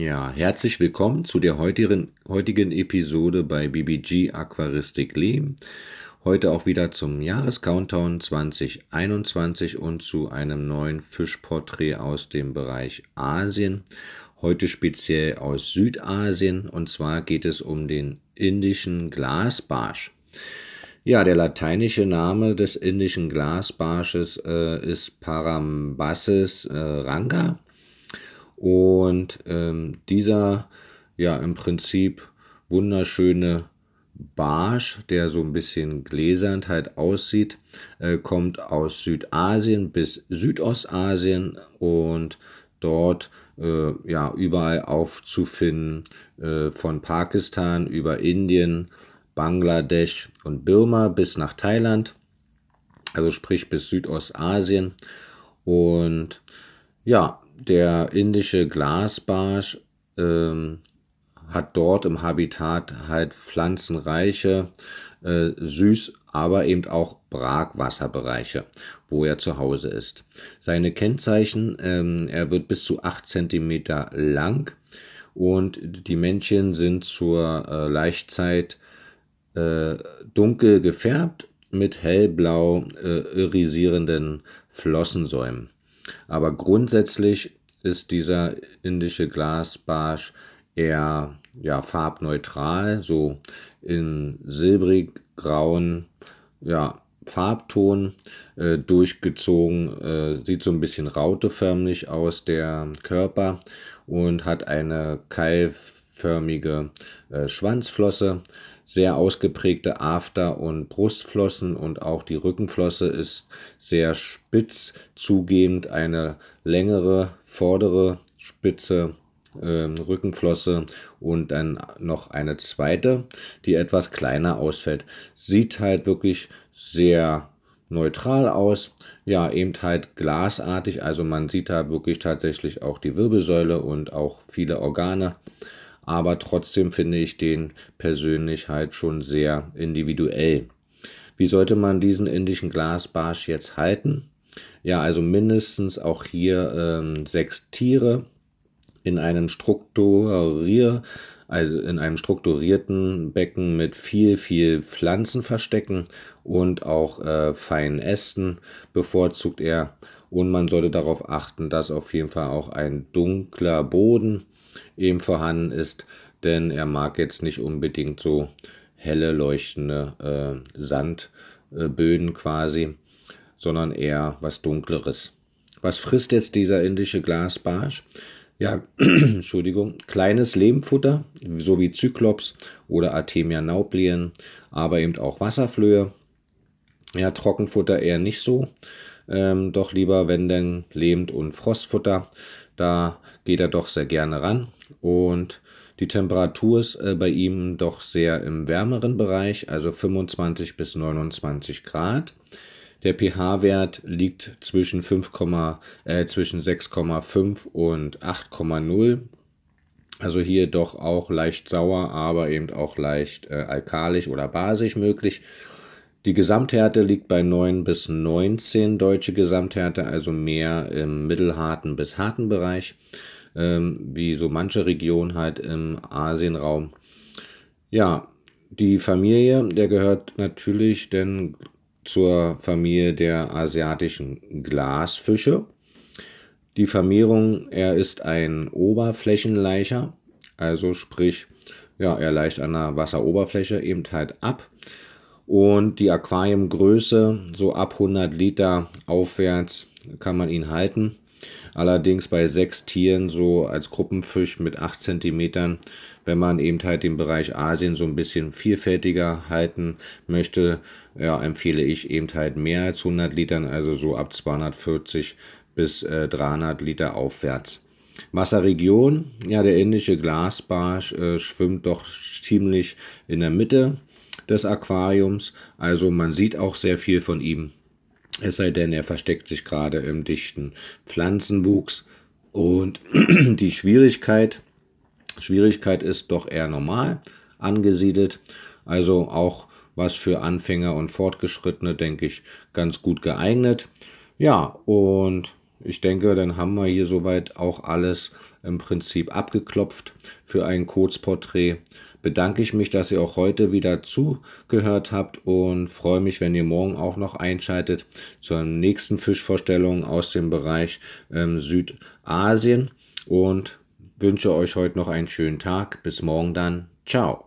Ja, herzlich willkommen zu der heutigen, heutigen Episode bei BBG Aquaristik Leben. Heute auch wieder zum Jahrescountdown 2021 und zu einem neuen Fischporträt aus dem Bereich Asien. Heute speziell aus Südasien und zwar geht es um den indischen Glasbarsch. Ja, der lateinische Name des indischen Glasbarsches äh, ist Parambassis äh, ranga und ähm, dieser, ja, im Prinzip wunderschöne Barsch, der so ein bisschen gläsernd halt aussieht, äh, kommt aus Südasien bis Südostasien und dort äh, ja überall aufzufinden, äh, von Pakistan über Indien, Bangladesch und Birma bis nach Thailand, also sprich bis Südostasien. Und ja, der indische Glasbarsch ähm, hat dort im Habitat halt pflanzenreiche, äh, süß, aber eben auch Brackwasserbereiche, wo er zu Hause ist. Seine Kennzeichen, ähm, er wird bis zu 8 cm lang und die Männchen sind zur äh, Laichzeit äh, dunkel gefärbt mit hellblau äh, irisierenden Flossensäumen. Aber grundsätzlich ist dieser indische Glasbarsch eher ja, farbneutral, so in silbrig-grauen ja, Farbton äh, durchgezogen, äh, sieht so ein bisschen rauteförmig aus, der Körper, und hat eine keilförmige äh, Schwanzflosse sehr ausgeprägte After- und Brustflossen und auch die Rückenflosse ist sehr spitz zugehend, eine längere vordere spitze äh, Rückenflosse und dann noch eine zweite, die etwas kleiner ausfällt. Sieht halt wirklich sehr neutral aus. Ja, eben halt glasartig, also man sieht da wirklich tatsächlich auch die Wirbelsäule und auch viele Organe aber trotzdem finde ich den persönlich halt schon sehr individuell. Wie sollte man diesen indischen Glasbarsch jetzt halten? Ja, also mindestens auch hier ähm, sechs Tiere in einem Strukturier, also in einem strukturierten Becken mit viel, viel Pflanzen verstecken und auch äh, feinen Ästen bevorzugt er. Und man sollte darauf achten, dass auf jeden Fall auch ein dunkler Boden eben vorhanden ist, denn er mag jetzt nicht unbedingt so helle leuchtende äh, Sandböden quasi, sondern eher was dunkleres. Was frisst jetzt dieser indische Glasbarsch? Ja, Entschuldigung, kleines Lehmfutter, so wie Zyklops oder Artemia nauplien, aber eben auch Wasserflöhe. Ja, Trockenfutter eher nicht so. Ähm, doch lieber, wenn denn Lehmt- und Frostfutter. Da geht er doch sehr gerne ran und die Temperatur ist äh, bei ihm doch sehr im wärmeren Bereich, also 25 bis 29 Grad. Der pH-Wert liegt zwischen, 5, äh, zwischen 6,5 und 8,0. Also hier doch auch leicht sauer, aber eben auch leicht äh, alkalisch oder basisch möglich. Die Gesamthärte liegt bei 9 bis 19 deutsche Gesamthärte, also mehr im mittelharten bis harten Bereich, ähm, wie so manche Regionen halt im Asienraum. Ja, die Familie, der gehört natürlich denn zur Familie der asiatischen Glasfische. Die Vermehrung, er ist ein Oberflächenleicher, also sprich, ja, er leicht an der Wasseroberfläche eben halt ab und die Aquariumgröße, so ab 100 Liter aufwärts, kann man ihn halten. Allerdings bei sechs Tieren, so als Gruppenfisch mit 8 cm, wenn man eben halt den Bereich Asien so ein bisschen vielfältiger halten möchte, ja, empfehle ich eben halt mehr als 100 Litern, also so ab 240 bis äh, 300 Liter aufwärts. Wasserregion, ja, der indische Glasbarsch äh, schwimmt doch ziemlich in der Mitte des Aquariums. Also man sieht auch sehr viel von ihm. Es sei denn, er versteckt sich gerade im dichten Pflanzenwuchs. Und die Schwierigkeit, Schwierigkeit ist doch eher normal angesiedelt. Also auch was für Anfänger und Fortgeschrittene, denke ich, ganz gut geeignet. Ja, und ich denke, dann haben wir hier soweit auch alles im Prinzip abgeklopft für ein Kurzporträt. Bedanke ich mich, dass ihr auch heute wieder zugehört habt und freue mich, wenn ihr morgen auch noch einschaltet zur nächsten Fischvorstellung aus dem Bereich ähm, Südasien und wünsche euch heute noch einen schönen Tag. Bis morgen dann. Ciao.